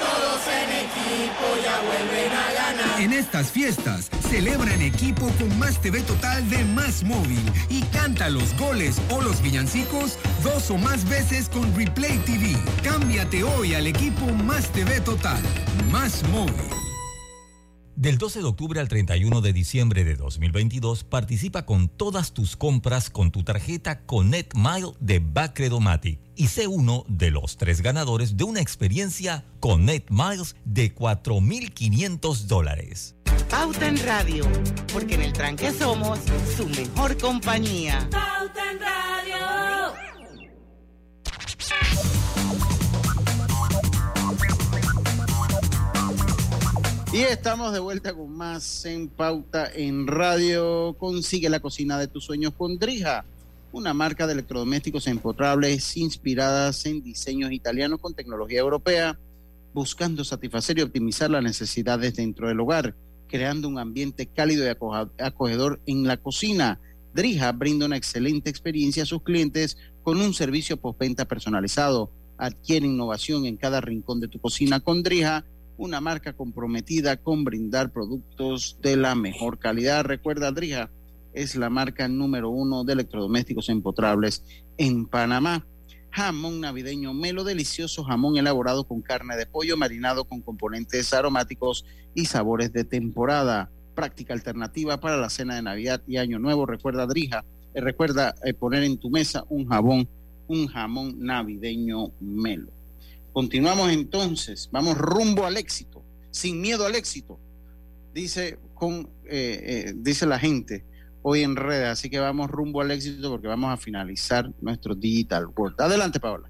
todos en equipo ya vuelven a ganar. En estas fiestas, celebra en equipo con Más TV Total de Más Móvil y canta los goles o los villancicos dos o más veces con Replay TV. Cámbiate hoy al equipo Más TV Total. Más Móvil. Del 12 de octubre al 31 de diciembre de 2022, participa con todas tus compras con tu tarjeta Connect Mile de Bacredomatic y sé uno de los tres ganadores de una experiencia Connect Miles de 4.500 dólares. Pauta en Radio, porque en el tranque somos su mejor compañía. Pauta en Radio. Y estamos de vuelta con más en Pauta en Radio. Consigue la cocina de tus sueños con Drija, una marca de electrodomésticos empotrables inspiradas en diseños italianos con tecnología europea, buscando satisfacer y optimizar las necesidades dentro del hogar, creando un ambiente cálido y acogedor en la cocina. Drija brinda una excelente experiencia a sus clientes con un servicio postventa personalizado. Adquiere innovación en cada rincón de tu cocina con Drija una marca comprometida con brindar productos de la mejor calidad. Recuerda, Drija es la marca número uno de electrodomésticos empotrables en Panamá. Jamón navideño Melo, delicioso jamón elaborado con carne de pollo marinado con componentes aromáticos y sabores de temporada. Práctica alternativa para la cena de Navidad y Año Nuevo. Recuerda, Drija, eh, recuerda eh, poner en tu mesa un jabón, un jamón navideño Melo. Continuamos entonces, vamos rumbo al éxito, sin miedo al éxito, dice, con, eh, eh, dice la gente hoy en redes, así que vamos rumbo al éxito porque vamos a finalizar nuestro Digital World. Adelante, Paola.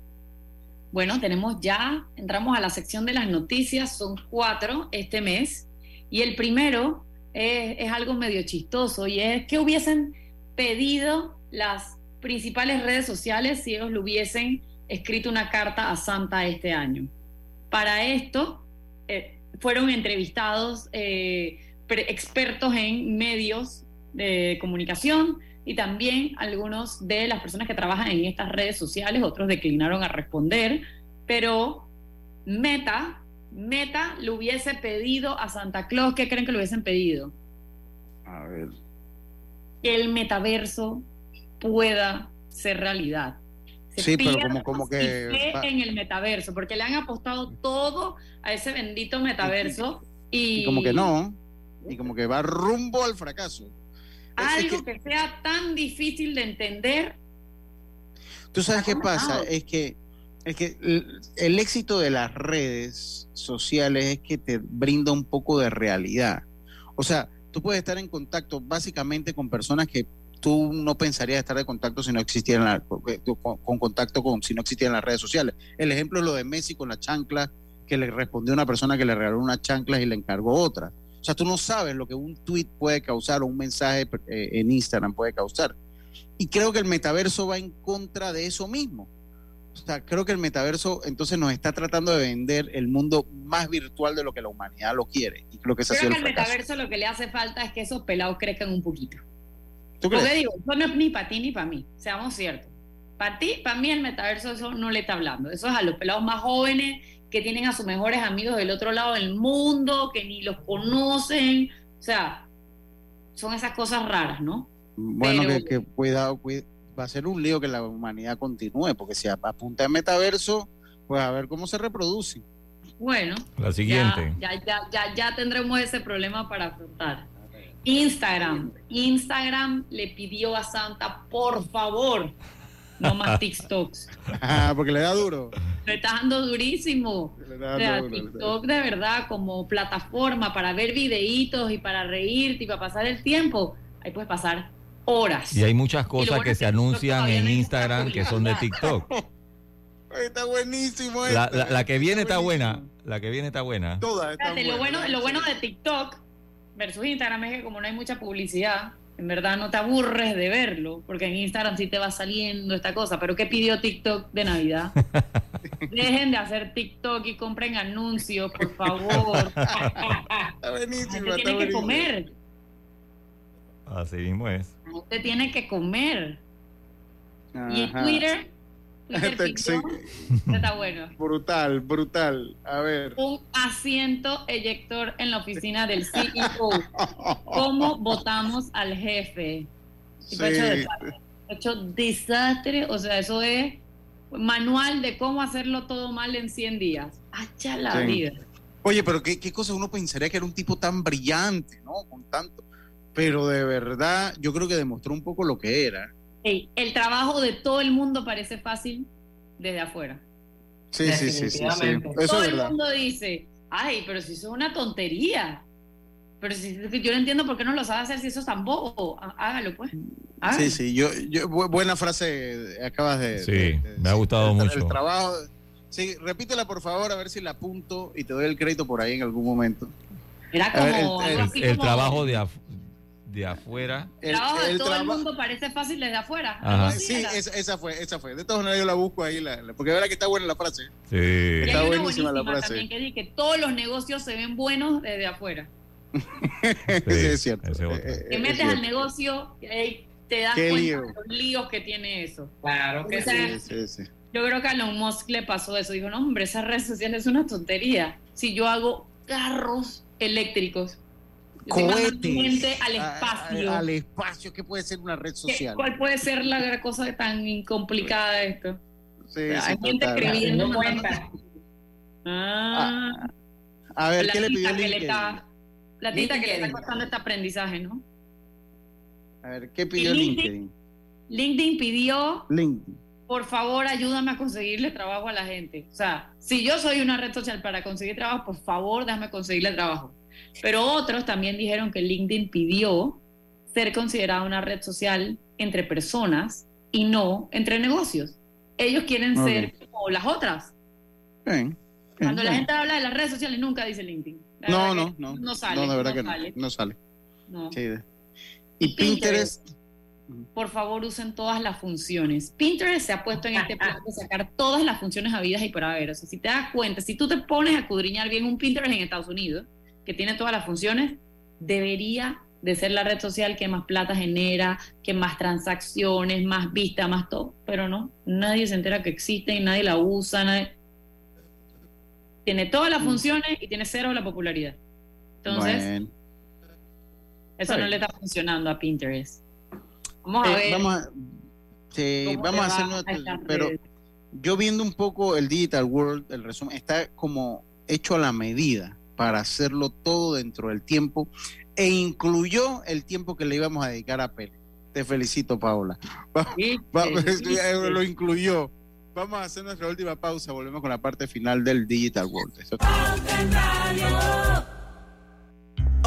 Bueno, tenemos ya, entramos a la sección de las noticias, son cuatro este mes, y el primero es, es algo medio chistoso, y es que hubiesen pedido las principales redes sociales si ellos lo hubiesen escrito una carta a Santa este año. Para esto eh, fueron entrevistados eh, expertos en medios de comunicación y también algunos de las personas que trabajan en estas redes sociales, otros declinaron a responder, pero Meta, Meta le hubiese pedido a Santa Claus, ¿qué creen que le hubiesen pedido? A ver. Que el metaverso pueda ser realidad sí, pero como, como que... En el metaverso, porque le han apostado todo a ese bendito metaverso y... como que no, y como que va rumbo al fracaso. Algo que... sea tan difícil de entender. Tú sabes qué pasa, es que, es que el éxito de las redes sociales es que te brinda un poco de realidad. O sea, tú puedes estar en contacto básicamente con personas que tú no pensarías estar de contacto si no existieran la, con, contacto con si no existieran las redes sociales. El ejemplo es lo de Messi con la chancla que le respondió una persona que le regaló una chancla y le encargó otra. O sea, tú no sabes lo que un tweet puede causar o un mensaje eh, en Instagram puede causar. Y creo que el metaverso va en contra de eso mismo. O sea, creo que el metaverso entonces nos está tratando de vender el mundo más virtual de lo que la humanidad lo quiere. Y creo que creo que fracaso. metaverso lo que le hace falta es que esos pelados crezcan un poquito. ¿Tú Porque crees? digo, eso no es ni para ti ni para mí, seamos ciertos. Para ti, para mí el metaverso eso no le está hablando. Eso es a los pelados más jóvenes que tienen a sus mejores amigos del otro lado del mundo, que ni los conocen. O sea, son esas cosas raras, ¿no? Bueno, Pero- que, que cuidado, cuid- va a ser un lío que la humanidad continúe, porque si apunta en metaverso, pues a ver cómo se reproduce. Bueno, La siguiente. Ya, ya, ya, ya, ya tendremos ese problema para afrontar. Instagram. Instagram le pidió a Santa, por favor, no más (laughs) TikToks. Ah, porque le da duro. Le está dando durísimo. Le da O sea, duro, le da- TikTok de verdad como plataforma para ver videitos y para reírte y para pasar el tiempo. Ahí puedes pasar horas. Y hay muchas cosas bueno que se TikTok anuncian en está Instagram que son de TikTok. (laughs) Está buenísimo La, esto. la- la que viene está buena. La que viene está buena. Todas están Fíjate, lo bueno, buenas. lo bueno de TikTok versus Instagram es que como no hay mucha publicidad, en verdad no te aburres de verlo, porque en Instagram sí te va saliendo esta cosa. Pero ¿qué pidió TikTok de Navidad? (laughs) Dejen de hacer TikTok y compren anuncios, por favor. Está buenísimo. Usted tiene que comer. Así mismo es. Usted tiene que comer. Y en. Twitter, (laughs) Este- pidió- está bueno. Brutal, brutal. A ver. un asiento eyector en la oficina del CEO. ¿Cómo votamos al jefe? Fue hecho Sí. desastre. Hecho desastre, o sea, eso es manual de cómo hacerlo todo mal en 100 días. Hacha la Sí. vida. Oye, pero qué, qué cosa uno pensaría que era un tipo tan brillante, ¿no? Con tanto. Pero de verdad, yo creo que demostró un poco lo que era. El trabajo de todo el mundo parece fácil desde afuera. Sí, sí, sí, sí, sí. Eso todo es el verdad. mundo dice, ay, pero si eso es una tontería. Pero si yo no entiendo por qué no lo sabe hacer si eso es tan bobo. Há- Hágalo, pues. Hágalo. Sí, sí, yo, yo bu- buena frase acabas de. Sí, de- de me ha gustado mucho. El trabajo. Sí, repítela por favor, a ver si la apunto y te doy el crédito por ahí en algún momento. Era ver, como el- trabajo de, af- de afuera. El trabajo de el todo el mundo parece fácil desde afuera. Ajá. Sí, esa, esa fue, esa fue. De todas maneras yo la busco ahí, la, la- porque verá que está buena la frase. Sí. Está buenísima la frase. también que dice que todos los negocios se ven buenos desde afuera. (laughs) Sí, es cierto. esa es otra. Eh, Te es metes al negocio y ahí te das Qué cuenta lío. de los líos que tiene eso. Claro que O sea, sí. Sí, sí. Yo creo que a Elon Musk le pasó eso. Dijo, no, hombre, esa red social es una tontería. Si yo hago carros eléctricos, Cohetes. gente al A- a- espacio. al espacio, ¿qué puede ser una red ¿Qué- social? ¿Cuál puede ser la cosa tan complicada de esto? Sí, O sea, sí, hay gente total. escribiendo. No cuenta. Ah, A ver, ¿qué le pidió que le LinkedIn? está, platita que le está costando este aprendizaje, ¿no? A ver, ¿qué pidió LinkedIn. LinkedIn? LinkedIn pidió, LinkedIn. por favor, ayúdame a conseguirle trabajo a la gente. O sea, si yo soy una red social para conseguir trabajo, por favor, déjame conseguirle trabajo. Pero otros también dijeron que LinkedIn pidió ser considerada una red social entre personas y no entre negocios. Ellos quieren Ok. ser como las otras. Bien, Cuando la bien. gente habla de las redes sociales, nunca dice LinkedIn. La No, no, no. No sale. No, de verdad no que no. sale. No sale. No. Sí. Y Pinterest. por favor usen todas las funciones. Pinterest se ha puesto en este plan de sacar todas las funciones habidas y por haber. O sea, si te das cuenta, si tú te pones a escudriñar bien un Pinterest en Estados Unidos, que tiene todas las funciones, debería de ser la red social que más plata genera, que más transacciones, más vista, más todo. Pero no, nadie se entera que existe y nadie la usa. nadie- Tiene todas las funciones y tiene cero la popularidad. Entonces, Bueno. eso no le está funcionando a Pinterest. Vamos a Eh, ver. vamos a, sí, vamos a hacer nuestro- pero redes. yo viendo un poco el Digital World, el resumen, está como hecho a la medida para hacerlo todo dentro del tiempo e incluyó el tiempo que le íbamos a dedicar a Pele. Te felicito, Paola. Va- va- viste. lo incluyó. Vamos a hacer nuestra última pausa, volvemos con la parte final del Digital World. Eso-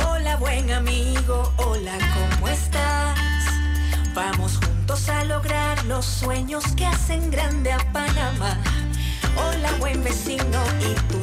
Hola buen amigo, hola, ¿cómo estás? Vamos juntos a lograr los sueños que hacen grande a Panamá. Hola buen vecino y tus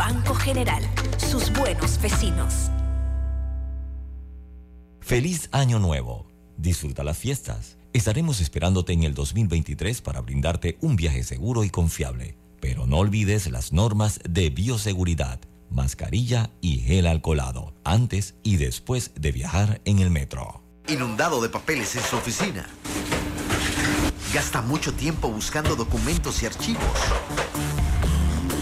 Banco General, sus buenos vecinos. Feliz Año Nuevo. Disfruta las fiestas. Estaremos esperándote en el 2023 para brindarte un viaje seguro y confiable. Pero no olvides las normas de bioseguridad, mascarilla y gel alcoholado, antes y después de viajar en el metro. Inundado de papeles en su oficina. Gasta mucho tiempo buscando documentos y archivos.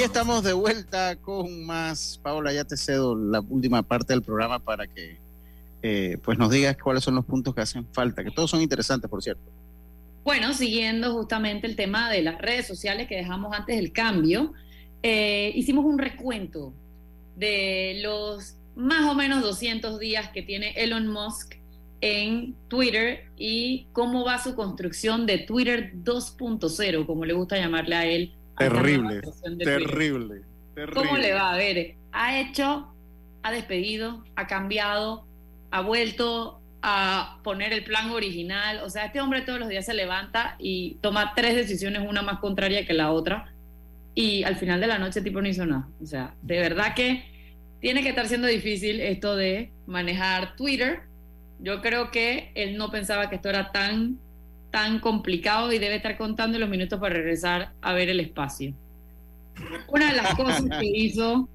Y estamos de vuelta con más. Paola, ya te cedo la última parte del programa para que eh, pues nos digas cuáles son los puntos que hacen falta, que todos son interesantes, por cierto. Bueno, siguiendo justamente el tema de las redes sociales que dejamos antes del cambio, eh, hicimos un recuento de los más o menos 200 días que tiene Elon Musk en Twitter y cómo va su construcción de Twitter 2.0, como le gusta llamarle a él, Terrible, terrible, terrible. ¿Cómo le va? A ver, ha hecho, ha despedido, ha cambiado, ha vuelto a poner el plan original. O sea, este hombre todos los días se levanta y toma tres decisiones, una más contraria que la otra. Y al final de la noche, tipo, no hizo nada. O sea, de verdad que tiene que estar siendo difícil esto de manejar Twitter. Yo creo que él no pensaba que esto era tan tan complicado y debe estar contando los minutos para regresar a ver el espacio. Una de las cosas que hizo.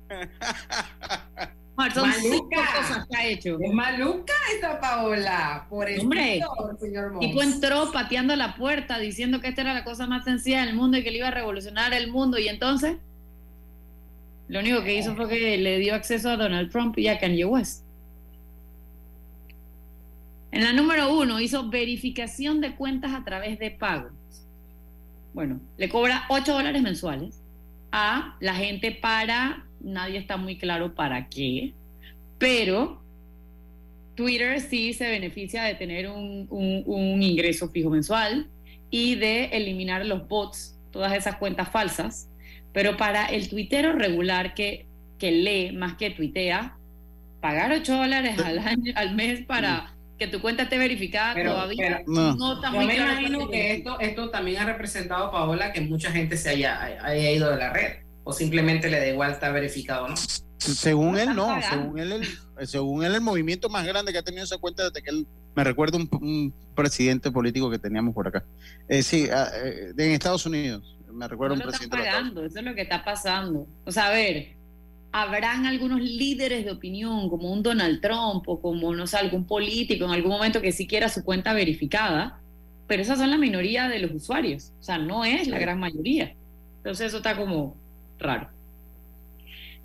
son cosas que ha hecho. Es maluca esta Paola. Por el Hombre, señor tipo entró pateando la puerta diciendo que esta era la cosa más sencilla del mundo y que le iba a revolucionar el mundo. Y entonces, lo único que hizo fue que le dio acceso a Donald Trump y a Kanye West. En la número uno hizo verificación de cuentas a través de pagos. Bueno, le cobra 8 dólares mensuales a la gente para, nadie está muy claro para qué, pero Twitter sí se beneficia de tener un, un ingreso fijo mensual y de eliminar los bots, todas esas cuentas falsas, pero para el tuitero regular que, que lee más que tuitea, pagar 8 dólares al, año, al mes para que tu cuenta esté verificada todavía no. está muy me imagino que esto, esto también ha representado, Paola, que mucha gente se haya, haya ido de la red o simplemente le da igual estar verificado, ¿no? Según él, no. Según él, el, según él, el movimiento más grande que ha tenido esa cuenta desde que él, me recuerdo un, presidente político que teníamos por acá. Eh, sí, ah, eh, en Estados Unidos. Me recuerdo un presidente. Pagando, eso es lo que está pasando. O sea, a ver, habrán algunos líderes de opinión, como un Donald Trump o como, no sé, algún político en algún momento que sí quiera su cuenta verificada, pero esas son la minoría de los usuarios, o sea, no es la gran mayoría. Entonces eso está como raro.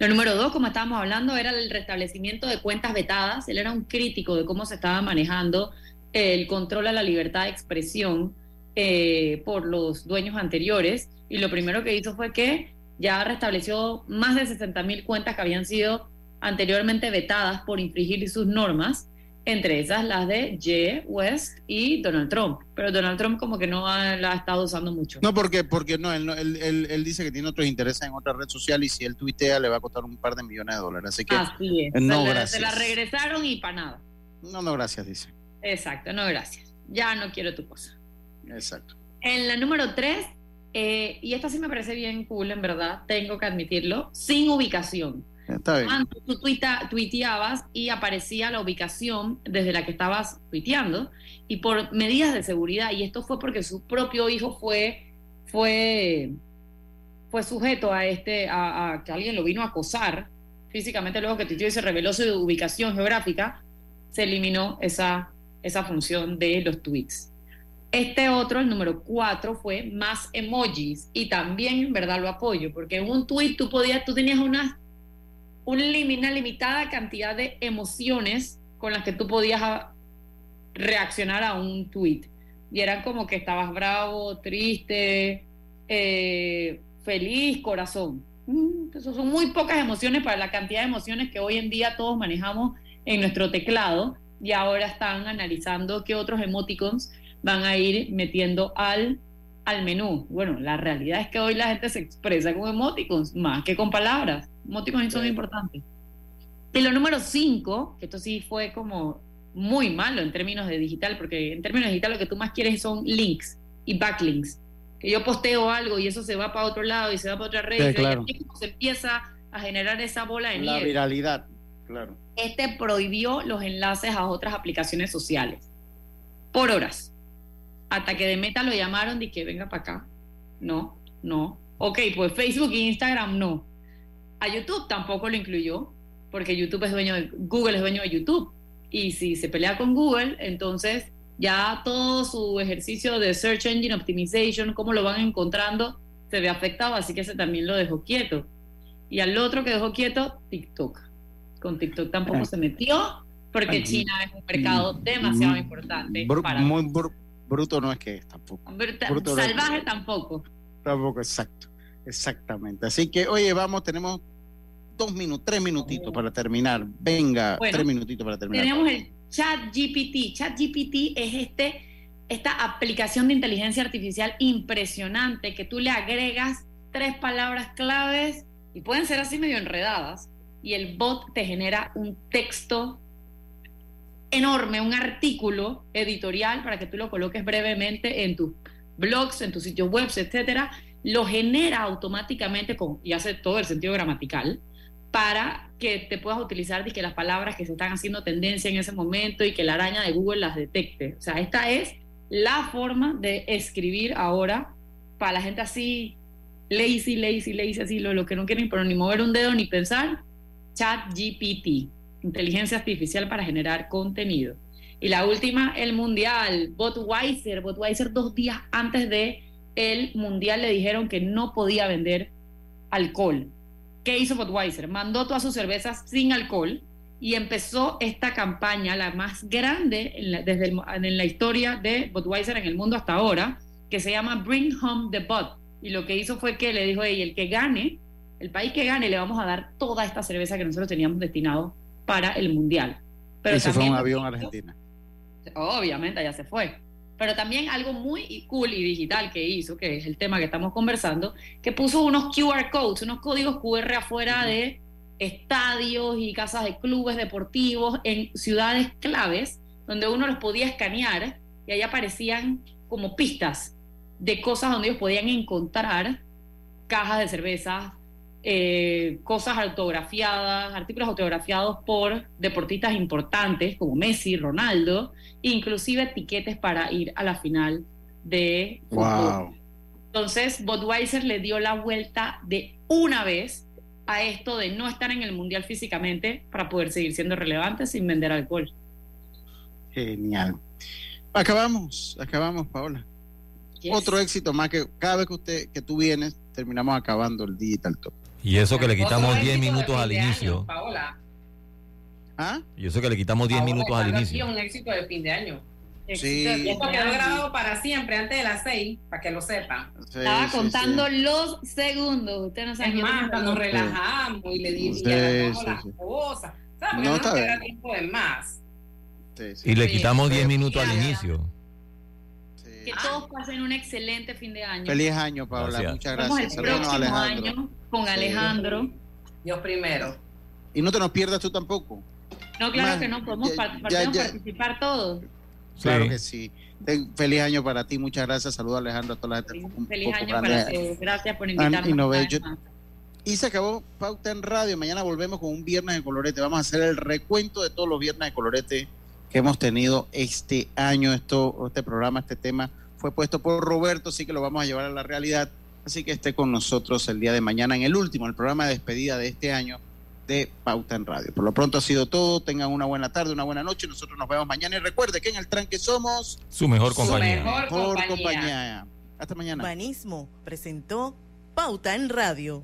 Lo número dos, como estábamos hablando, era el restablecimiento de cuentas vetadas. Él era un crítico de cómo se estaba manejando el control a la libertad de expresión eh, por los dueños anteriores. Y lo primero que hizo fue que ya restableció más de 60 mil cuentas que habían sido anteriormente vetadas por infringir sus normas, entre esas las de Ye West y Donald Trump. Pero Donald Trump como que no la ha estado usando mucho. No, porque, porque no, él, él, él, dice que tiene otros intereses en otra red social y si él tuitea le va a costar un par de millones de dólares. Así que Así es. no, se, gracias. se la regresaron y para nada. No, no, gracias, dice. Exacto, no, gracias. Ya no quiero tu cosa. Exacto. En la número 3, eh, y esta sí me parece bien cool, en verdad, tengo que admitirlo, sin ubicación. Está bien. Antes tú tuiteabas y aparecía la ubicación desde la que estabas tuiteando y por medidas de seguridad, y esto fue porque su propio hijo fue, fue, fue sujeto a, este, a, que alguien lo vino a acosar físicamente luego que tuiteó y se reveló su ubicación geográfica, se eliminó esa, esa función de los tweets. Este otro, el número cuatro, fue más emojis y también en verdad lo apoyo, porque en un tweet tú podías, tú tenías una, una limitada cantidad de emociones con las que tú podías reaccionar a un tweet. Y eran como que estabas bravo, triste, eh, feliz, corazón. Mm, eso son muy pocas emociones para la cantidad de emociones que hoy en día todos manejamos en nuestro teclado y ahora están analizando qué otros emoticons van a ir metiendo al, al menú. Bueno, la realidad es que hoy la gente se expresa con emoticons más que con palabras. Emoticons son importantes. Y lo número 5, que esto sí fue como muy malo en términos de digital, porque en términos de digital lo que tú más quieres son links y backlinks. Que yo posteo algo y eso se va para otro lado y se va para otra red. y se empieza a generar esa bola de nieve. La viralidad, claro. Este prohibió los enlaces a otras aplicaciones sociales por horas. Hasta que de Meta lo llamaron y que venga para acá. No, no. Ok, pues Facebook e Instagram no. A YouTube tampoco lo incluyó, porque YouTube es dueño de, Google es dueño de YouTube. Y si se pelea con Google, entonces ya todo su ejercicio de Search Engine Optimization, cómo lo van encontrando, se ve afectado, así que ese también lo dejó quieto. Y al otro que dejó quieto, TikTok. Con TikTok tampoco ah. se metió, porque China es un mercado demasiado importante. para bruto no es que es tampoco. salvaje tampoco. Tampoco, exacto. Exactamente. Así que, oye, vamos, tenemos dos minutos, tres minutitos para terminar. Venga, tres minutitos para terminar. Tenemos el Chat GPT. Chat GPT es este, esta aplicación de inteligencia artificial impresionante que tú le agregas tres palabras claves y pueden ser así medio enredadas y el bot te genera un texto enorme, un artículo editorial para que tú lo coloques brevemente en tus blogs, en tus sitios web, etcétera, lo genera automáticamente y hace todo el sentido gramatical para que te puedas utilizar de que las palabras que se están haciendo tendencia en ese momento y que la araña de Google las detecte. O sea, esta es la forma de escribir ahora para la gente así lazy, lazy, lazy, así lo, lo que no quieren pero ni mover un dedo ni pensar, chat GPT inteligencia artificial para generar contenido. Y la última, el mundial. Budweiser, Budweiser dos días antes de el mundial le dijeron que no podía vender alcohol. ¿Qué hizo Budweiser? Mandó todas sus cervezas sin alcohol y empezó esta campaña, la más grande en la, desde en la historia de Budweiser en el mundo hasta ahora, que se llama Bring Home the Bud. Y lo que hizo fue que le dijo, hey, el que gane, el país que gane, le vamos a dar toda esta cerveza que nosotros teníamos destinado para el Mundial. Pero Ese fue un avión a Argentina. Obviamente, ya se fue. Pero también algo muy cool y digital que hizo, que es el tema que estamos conversando, que puso unos QR codes, unos códigos QR afuera de estadios y casas de clubes deportivos en ciudades claves, donde uno los podía escanear y ahí aparecían como pistas de cosas donde ellos podían encontrar cajas de cerveza, eh, cosas autografiadas, artículos autografiados por deportistas importantes como Messi, Ronaldo, inclusive etiquetes para ir a la final de wow. Entonces, Budweiser le dio la vuelta de una vez a esto de no estar en el mundial físicamente para poder seguir siendo relevante sin vender alcohol. Genial. Acabamos, acabamos, Paola. Otro éxito más que cada vez que usted que tú vienes terminamos acabando el Digital Top. Y eso que le quitamos 10 minutos al inicio. ¿Ah? Y eso que le quitamos 10 minutos al inicio. un éxito de fin de año. Sí. Esto quedó grabado para siempre, antes de las 6, para que lo sepan. Estaba contando los segundos. Usted no sabe es más, nos relajamos y le dimos las cosas. ¿Sabes? no, no queda tiempo de más. Y le quitamos 10 minutos al inicio. Que todos pasen un excelente fin de año. Feliz año, Paola. Muchas gracias. el próximo año con Alejandro. Dios primero. Y no te nos pierdas tú tampoco. No, claro que no, podemos, participar todos. Claro que sí. Feliz año para ti, muchas gracias. Saludos Alejandro, a toda la gente. Feliz, año para ti, gracias por invitarme. Y se acabó Pauta en Radio. Mañana volvemos con un viernes de colorete. Vamos a hacer el recuento de todos los viernes de colorete que hemos tenido este año. Esto, este programa, este tema fue puesto por Roberto, así que lo vamos a llevar a la realidad. Así que esté con nosotros el día de mañana en el último, el programa de despedida de este año de Pauta en Radio. Por lo pronto ha sido todo. Tengan una buena tarde, una buena noche. Nosotros nos vemos mañana. Y recuerde que en el tranque somos su mejor compañía. Su mejor compañía. Hasta mañana. Banismo presentó Pauta en Radio.